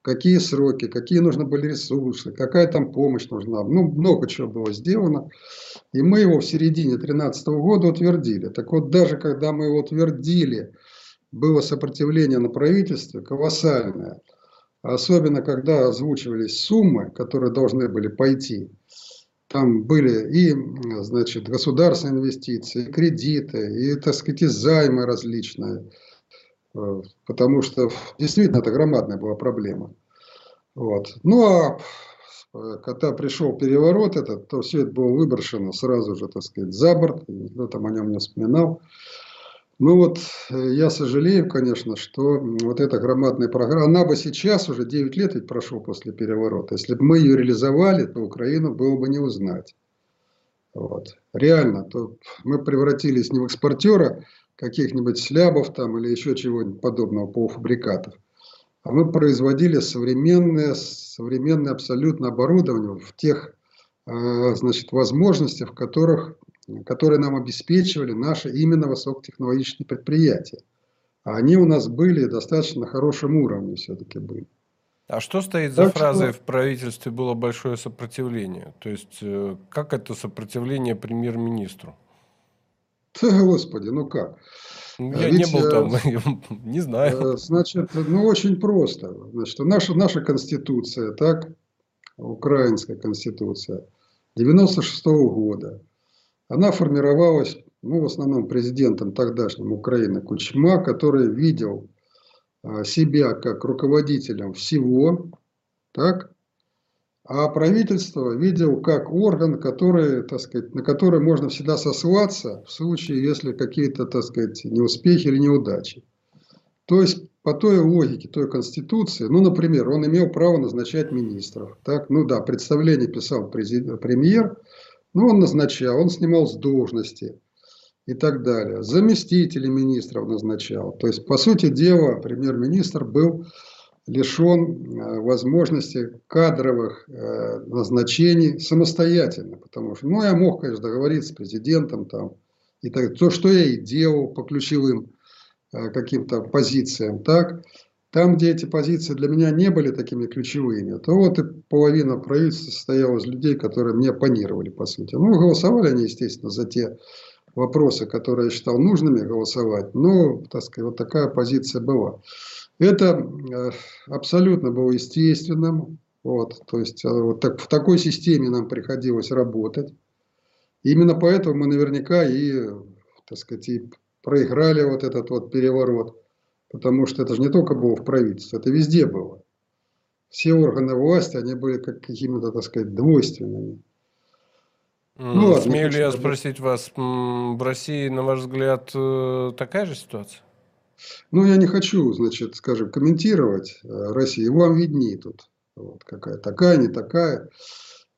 [SPEAKER 2] какие сроки, какие нужны были ресурсы, какая там помощь нужна. Ну, много чего было сделано. И мы его в середине 2013 года утвердили. Так вот, даже когда мы его утвердили, было сопротивление на правительстве колоссальное. Особенно, когда озвучивались суммы, которые должны были пойти там были и, значит, государственные инвестиции, и кредиты, и, так сказать, и займы различные. Э, потому что действительно это громадная была проблема. Вот. Ну, а э, когда пришел переворот этот, то все это было выброшено сразу же, так сказать, за борт. Никто там о нем не вспоминал. Ну вот, э, я сожалею, конечно, что вот эта громадная программа, она бы сейчас уже 9 лет ведь прошло после переворота. Если бы мы ее реализовали, то Украину было бы не узнать. Вот. Реально, то мы превратились не в экспортера каких-нибудь слябов там или еще чего-нибудь подобного полуфабрикатов, а мы производили современное, современное абсолютно оборудование в тех э, значит, возможностях, в которых которые нам обеспечивали наши именно высокотехнологичные предприятия. А они у нас были достаточно на хорошем уровне все-таки были.
[SPEAKER 1] А что стоит за так фразой что... «в правительстве было большое сопротивление»? То есть, э, как это сопротивление премьер-министру?
[SPEAKER 2] Господи, ну как?
[SPEAKER 1] Ну, я Ведь, не был там, э, не знаю.
[SPEAKER 2] Э, значит, ну очень просто. Значит, наша, наша конституция, так, украинская конституция, 96 -го года, она формировалась, ну, в основном президентом тогдашним Украины Кучма, который видел а, себя как руководителем всего, так, а правительство видел как орган, который, так сказать, на который можно всегда сослаться в случае, если какие-то, так сказать, неуспехи или неудачи. То есть, по той логике, той конституции, ну, например, он имел право назначать министров. Так? Ну да, представление писал премьер, ну, он назначал, он снимал с должности и так далее. Заместители министров назначал. То есть, по сути дела, премьер-министр был лишен э, возможности кадровых э, назначений самостоятельно. Потому что, ну, я мог, конечно, договориться с президентом там, и так То, что я и делал по ключевым э, каким-то позициям, так. Там, где эти позиции для меня не были такими ключевыми, то вот и половина правительства состояла из людей, которые мне оппонировали, по сути. Ну, голосовали они, естественно, за те вопросы, которые я считал нужными голосовать. Но, так сказать, вот такая позиция была. Это э, абсолютно было естественным. Вот, то есть, э, вот так, в такой системе нам приходилось работать. Именно поэтому мы наверняка и, так сказать, и проиграли вот этот вот переворот. Потому что это же не только было в правительстве, это везде было. Все органы власти, они были как какими-то, так сказать, двойственными.
[SPEAKER 1] Ну, Смею ли я спросить вас, в России, на ваш взгляд, э, такая же ситуация?
[SPEAKER 2] Ну, я не хочу, значит, скажем, комментировать э, Россию. Вам виднее тут. Вот, какая такая, не такая.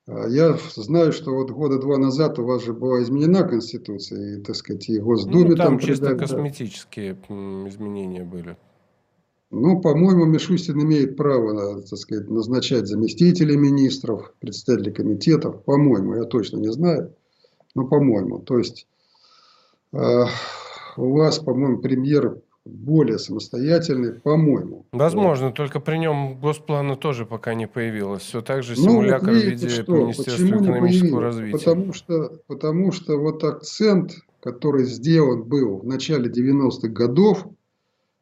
[SPEAKER 2] А я знаю, что вот года два назад у вас же была изменена Конституция, и, так сказать, и Госдуме ну,
[SPEAKER 1] там... там чисто придали, косметические да. изменения были.
[SPEAKER 2] Ну, по-моему, Мишустин имеет право, так сказать, назначать заместителей министров, председателей комитетов. По-моему, я точно не знаю, но по-моему. То есть, э, у вас, по-моему, премьер более самостоятельный, по-моему.
[SPEAKER 1] Возможно, вот. только при нем госплана тоже пока не появилось. Все так же симулятор ну, вот в виде что? Министерства Почему экономического развития.
[SPEAKER 2] Потому что, потому что вот акцент, который сделан был в начале 90-х годов,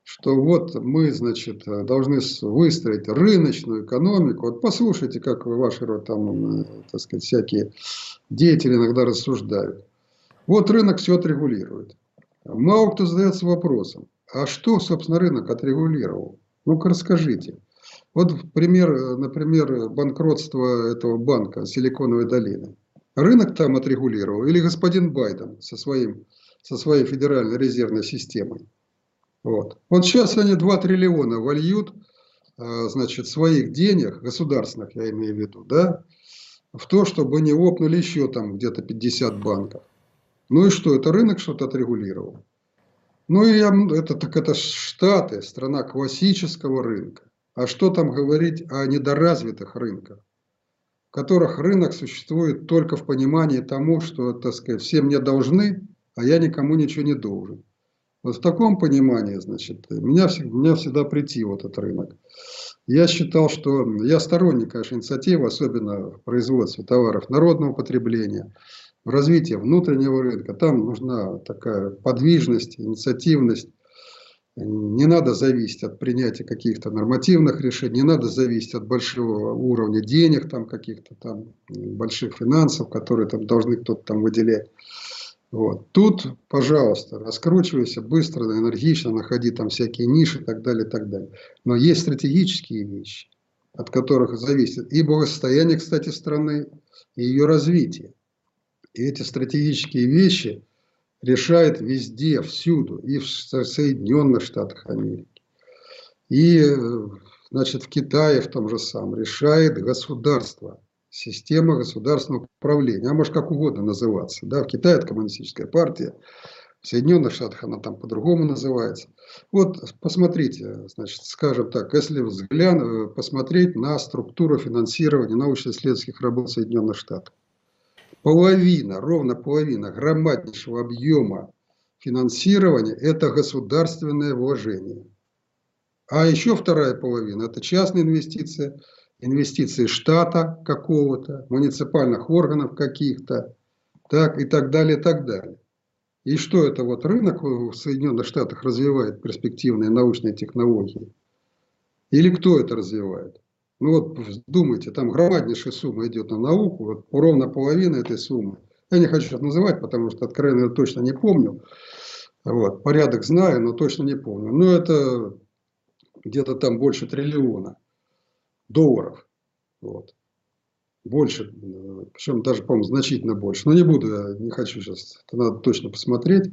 [SPEAKER 2] что вот мы, значит, должны выстроить рыночную экономику. Вот послушайте, как ваши там, так сказать, всякие деятели иногда рассуждают. Вот рынок все отрегулирует. Мало кто задается вопросом, а что, собственно, рынок отрегулировал? Ну-ка расскажите. Вот пример, например, банкротство этого банка Силиконовой долины. Рынок там отрегулировал или господин Байден со, своим, со своей федеральной резервной системой? Вот. вот сейчас они 2 триллиона вольют а, значит, своих денег, государственных я имею в виду, да, в то, чтобы не лопнули еще там где-то 50 банков. Ну и что, это рынок что-то отрегулировал? Ну и это, так это Штаты, страна классического рынка. А что там говорить о недоразвитых рынках, в которых рынок существует только в понимании тому, что, так сказать, все мне должны, а я никому ничего не должен. Вот в таком понимании, значит, меня, меня всегда прийти вот этот рынок. Я считал, что я сторонник, конечно, инициативы, особенно в производстве товаров народного потребления – в развитии внутреннего рынка. Там нужна такая подвижность, инициативность. Не надо зависеть от принятия каких-то нормативных решений, не надо зависеть от большого уровня денег, там каких-то там больших финансов, которые там должны кто-то там выделять. Вот. Тут, пожалуйста, раскручивайся быстро, энергично, находи там всякие ниши и так далее, и так далее. Но есть стратегические вещи, от которых зависит и благосостояние, кстати, страны, и ее развитие. И эти стратегические вещи решает везде, всюду, и в Соединенных Штатах Америки, и значит, в Китае в том же самом, решает государство, система государственного управления, а может как угодно называться. Да? В Китае это коммунистическая партия, в Соединенных Штатах она там по-другому называется. Вот посмотрите, значит, скажем так, если взгляд, посмотреть на структуру финансирования научно-исследовательских работ Соединенных Штатов половина, ровно половина громаднейшего объема финансирования – это государственное вложение. А еще вторая половина – это частные инвестиции, инвестиции штата какого-то, муниципальных органов каких-то, так и так далее, и так далее. И что это вот рынок в Соединенных Штатах развивает перспективные научные технологии? Или кто это развивает? Ну вот думайте, там громаднейшая сумма идет на науку, вот ровно половина этой суммы. Я не хочу сейчас называть, потому что откровенно точно не помню. Вот, порядок знаю, но точно не помню. Но это где-то там больше триллиона долларов. Вот. Больше, причем даже, по-моему, значительно больше. Но не буду, не хочу сейчас, это надо точно посмотреть.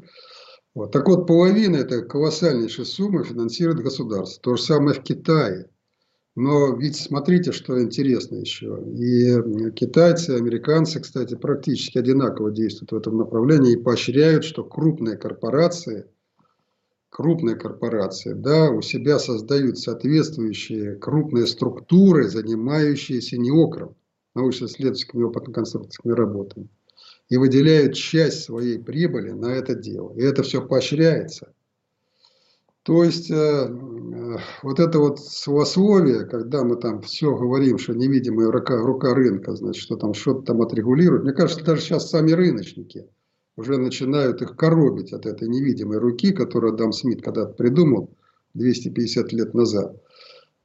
[SPEAKER 2] Вот. Так вот, половина этой колоссальнейшей суммы финансирует государство. То же самое в Китае. Но ведь смотрите, что интересно еще. И китайцы, американцы, кстати, практически одинаково действуют в этом направлении и поощряют, что крупные корпорации, крупные корпорации, да, у себя создают соответствующие крупные структуры, занимающиеся неокром, научно-исследовательскими опытно-конструкторскими работами, и выделяют часть своей прибыли на это дело. И это все поощряется. То есть, э, вот это вот словословие, когда мы там все говорим, что невидимая рука, рука рынка, значит, что там что-то там отрегулирует. Мне кажется, даже сейчас сами рыночники уже начинают их коробить от этой невидимой руки, которую Адам Смит когда-то придумал 250 лет назад.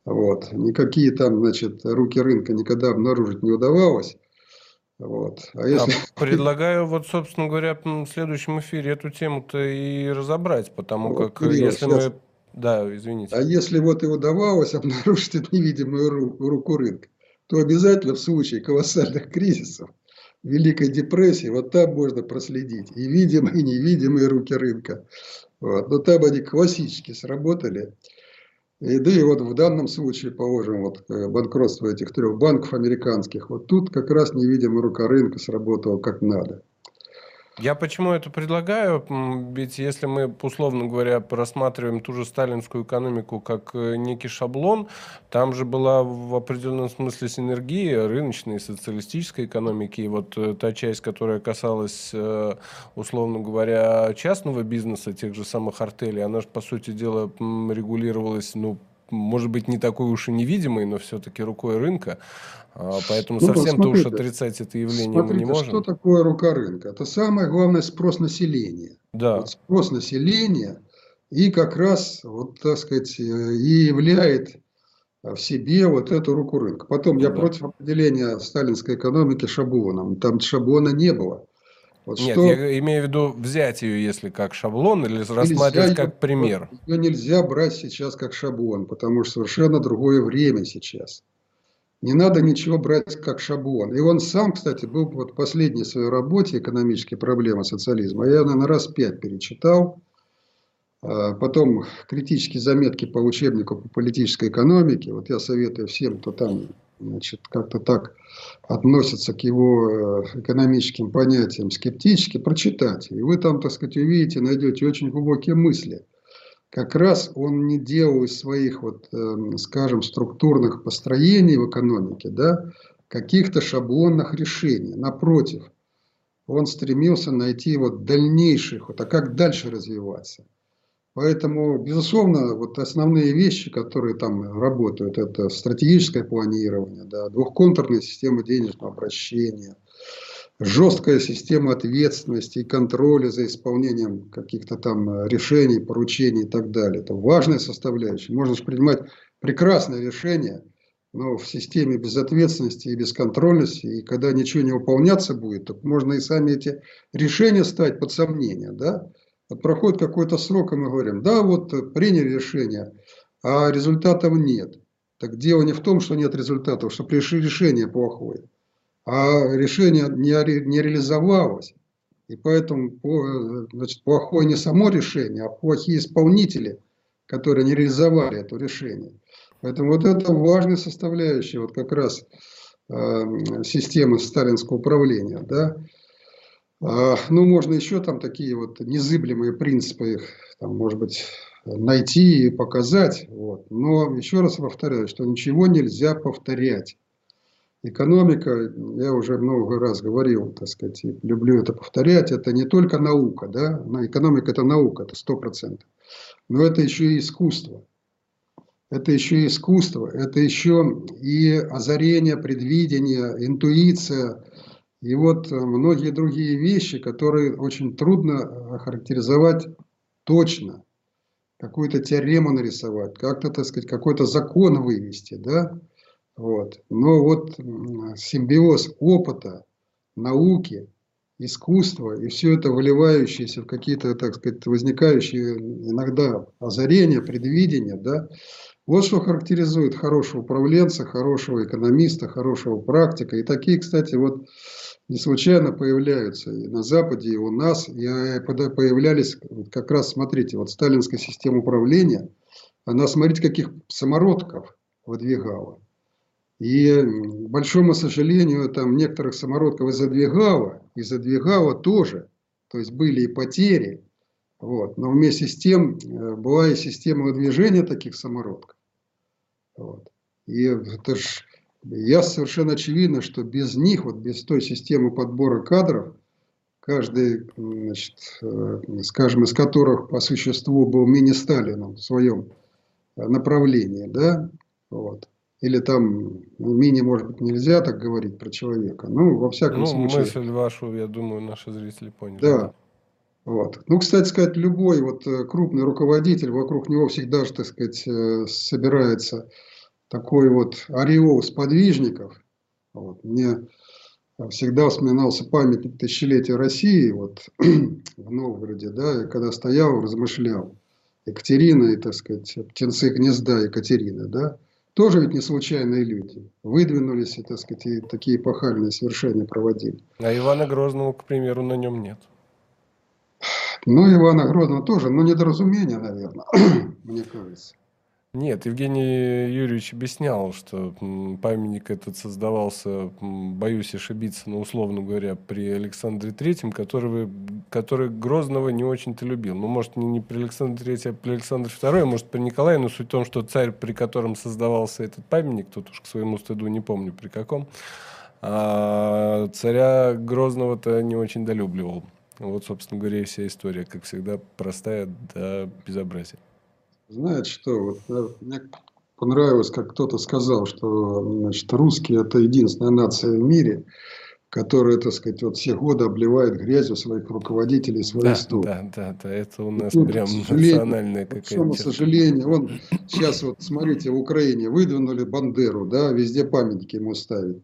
[SPEAKER 2] Вот. Никакие там, значит, руки рынка никогда обнаружить не удавалось.
[SPEAKER 1] Вот. А если... а предлагаю, вот, собственно говоря, в следующем эфире эту тему-то и разобрать, потому вот, как Илья, если сейчас... мы...
[SPEAKER 2] Да, извините. А если вот и удавалось обнаружить невидимую руку, руку рынка, то обязательно в случае колоссальных кризисов, Великой депрессии, вот там можно проследить и видимые, и невидимые руки рынка. Вот. Но там они классически сработали. И, да и вот в данном случае, положим, вот э, банкротство этих трех банков американских, вот тут как раз невидимая рука рынка сработала как надо.
[SPEAKER 1] Я почему это предлагаю? Ведь если мы, условно говоря, рассматриваем ту же сталинскую экономику как э, некий шаблон, там же была в определенном смысле синергия рыночной и социалистической экономики. И вот э, та часть, которая касалась, э, условно говоря, частного бизнеса, тех же самых артелей, она же, по сути дела, регулировалась, ну, может быть, не такой уж и невидимый, но все-таки рукой рынка. А, поэтому ну, совсем-то уж отрицать это явление смотрите, мы не можем.
[SPEAKER 2] Что такое рука рынка? Это самое главное спрос населения.
[SPEAKER 1] Да. Вот
[SPEAKER 2] спрос населения и как раз, вот, так сказать, и являет в себе вот эту руку рынка. Потом я да. против определения сталинской экономики шаблоном. Там шаблона не было.
[SPEAKER 1] Вот Нет, что... я имею в виду взять ее, если как шаблон, или нельзя рассматривать как пример.
[SPEAKER 2] Ее нельзя брать сейчас как шаблон, потому что совершенно другое время сейчас. Не надо ничего брать как шаблон. И он сам, кстати, был вот в последней своей работе «Экономические проблемы социализма». Я, наверное, раз пять перечитал. А потом критические заметки по учебнику по политической экономике. Вот я советую всем, кто там значит, как-то так относятся к его э, экономическим понятиям скептически, прочитайте. И вы там, так сказать, увидите, найдете очень глубокие мысли. Как раз он не делал из своих, вот, эм, скажем, структурных построений в экономике, да, каких-то шаблонных решений. Напротив, он стремился найти вот дальнейших, вот, а как дальше развиваться. Поэтому, безусловно, вот основные вещи, которые там работают, это стратегическое планирование, да, двухконтурная система денежного обращения, жесткая система ответственности и контроля за исполнением каких-то там решений, поручений и так далее. Это важная составляющая. Можно же принимать прекрасные решения, но в системе безответственности и бесконтрольности, и когда ничего не выполняться будет, то можно и сами эти решения ставить под сомнение, да, проходит какой-то срок, и мы говорим, да, вот э, приняли решение, а результатов нет. Так дело не в том, что нет результатов, что решение плохое, а решение не, не реализовалось. И поэтому э, значит, плохое не само решение, а плохие исполнители, которые не реализовали это решение. Поэтому вот это важная составляющая вот как раз э, системы сталинского управления. Да? А, ну, можно еще там такие вот незыблемые принципы, там, может быть, найти и показать. Вот. Но еще раз повторяю, что ничего нельзя повторять. Экономика, я уже много раз говорил, так сказать, люблю это повторять, это не только наука, да, экономика это наука, это сто процентов, но это еще и искусство. Это еще и искусство, это еще и озарение, предвидение, интуиция, и вот э, многие другие вещи, которые очень трудно охарактеризовать точно. Какую-то теорему нарисовать, как-то, так сказать, какой-то закон вывести, да? Вот. Но вот симбиоз опыта, науки, искусства и все это выливающееся в какие-то, так сказать, возникающие иногда озарения, предвидения, да, вот что характеризует хорошего управленца, хорошего экономиста, хорошего практика. И такие, кстати, вот не случайно появляются и на Западе, и у нас. И э, появлялись как раз, смотрите, вот сталинская система управления, она, смотрите, каких самородков выдвигала. И, к большому сожалению, там некоторых самородков и задвигала, и задвигала тоже. То есть были и потери. Вот. Но вместе с тем э, была и система выдвижения таких самородков. Вот. И это же я совершенно очевидно, что без них, вот без той системы подбора кадров, каждый, значит, э, скажем, из которых по существу был мини-Сталином в своем направлении, да, вот, или там ну, мини, может быть, нельзя так говорить про человека, ну, во всяком ну, случае.
[SPEAKER 1] мысль вашу, я думаю, наши зрители поняли.
[SPEAKER 2] Да. Вот. Ну, кстати сказать, любой вот э, крупный руководитель, вокруг него всегда же, так сказать, э, собирается такой вот ореол сподвижников. Вот. Мне всегда вспоминался памятник тысячелетия России вот, в Новгороде, да, я когда стоял, размышлял. Екатерина и, так сказать, птенцы гнезда Екатерины, да, тоже ведь не случайные люди. Выдвинулись и, так сказать, и такие эпохальные совершения проводили.
[SPEAKER 1] А Ивана Грозного, к примеру, на нем нет.
[SPEAKER 2] Ну, Ивана Грозного тоже, но недоразумение, наверное, мне кажется.
[SPEAKER 1] Нет, Евгений Юрьевич объяснял, что памятник этот создавался, боюсь ошибиться, но условно говоря, при Александре Третьем, который, который Грозного не очень-то любил. Ну, может, не, не при Александре Третьем, а при Александре Втором, может, при Николае, но суть в том, что царь, при котором создавался этот памятник, тут уж к своему стыду не помню при каком, а царя Грозного-то не очень долюбливал. Вот, собственно говоря, и вся история, как всегда, простая до безобразия.
[SPEAKER 2] Знаете что, вот э, мне понравилось, как кто-то сказал, что значит, русские это единственная нация в мире, которая, так сказать, вот все годы обливает грязью своих руководителей, свою
[SPEAKER 1] да,
[SPEAKER 2] историю.
[SPEAKER 1] Да, да, да, это у нас ну, прям национальная какая-то.
[SPEAKER 2] К сожалению, он сейчас вот, смотрите, в Украине выдвинули Бандеру, да, везде памятники ему ставят.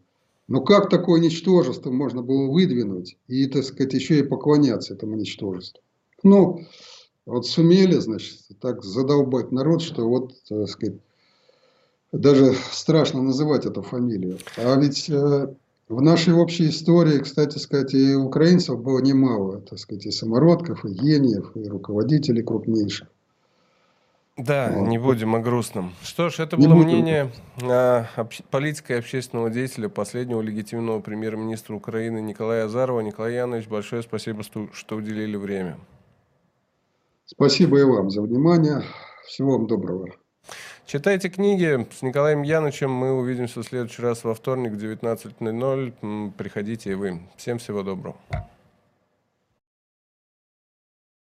[SPEAKER 2] Но как такое ничтожество можно было выдвинуть и, так сказать, еще и поклоняться этому ничтожеству? Ну, вот сумели, значит, так задолбать народ, что вот, так сказать, даже страшно называть эту фамилию. А ведь э, в нашей общей истории, кстати сказать, и украинцев было немало, так сказать, и самородков, и гениев, и руководителей крупнейших.
[SPEAKER 1] Да,
[SPEAKER 2] Вот.
[SPEAKER 1] не будем о грустном. Что ж, это
[SPEAKER 2] Не
[SPEAKER 1] было
[SPEAKER 2] будем.
[SPEAKER 1] мнение а, политика и общественного деятеля, последнего легитимного премьер-министра Украины Николая Азарова. Николай Янович, большое спасибо, что, уделили время.
[SPEAKER 2] Спасибо и вам за внимание. Всего вам доброго.
[SPEAKER 1] Читайте книги с Николаем Янычем. Мы увидимся в следующий раз во вторник в 19.00. М, Приходите и вы. Всем всего доброго.